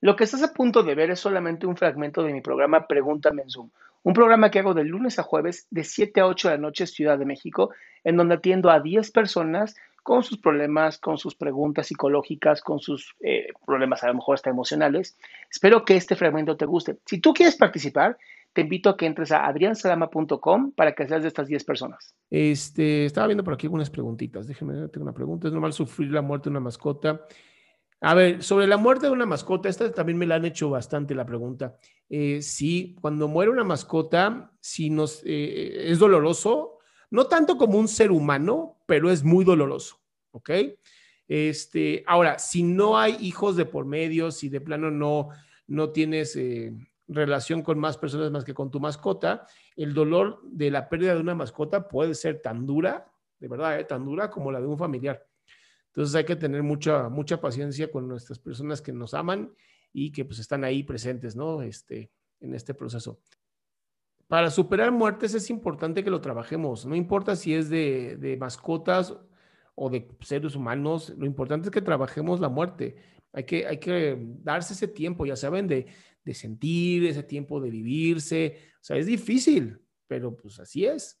Lo que estás a punto de ver es solamente un fragmento de mi programa Pregúntame en Zoom, un programa que hago de lunes a jueves de 7 a 8 de la noche Ciudad de México, en donde atiendo a 10 personas con sus problemas, con sus preguntas psicológicas, con sus eh, problemas a lo mejor hasta emocionales. Espero que este fragmento te guste. Si tú quieres participar, te invito a que entres a adriansalama.com para que seas de estas 10 personas. Este, estaba viendo por aquí algunas preguntitas. Déjenme tengo una pregunta. ¿Es normal sufrir la muerte de una mascota? A ver, sobre la muerte de una mascota, esta también me la han hecho bastante la pregunta. Eh, sí, cuando muere una mascota, sí nos, eh, es doloroso, no tanto como un ser humano, pero es muy doloroso, ¿ok? Este, ahora, si no hay hijos de por medio, si de plano no, no tienes eh, relación con más personas más que con tu mascota, el dolor de la pérdida de una mascota puede ser tan dura, de verdad, tan dura como la de un familiar. Entonces hay que tener mucha, mucha paciencia con nuestras personas que nos aman y que pues están ahí presentes, ¿no? Este, en este proceso. Para superar muertes es importante que lo trabajemos, no importa si es de, de mascotas o de seres humanos, lo importante es que trabajemos la muerte. Hay que, hay que darse ese tiempo, ya saben, de, de sentir, ese tiempo de vivirse. O sea, es difícil, pero pues así es.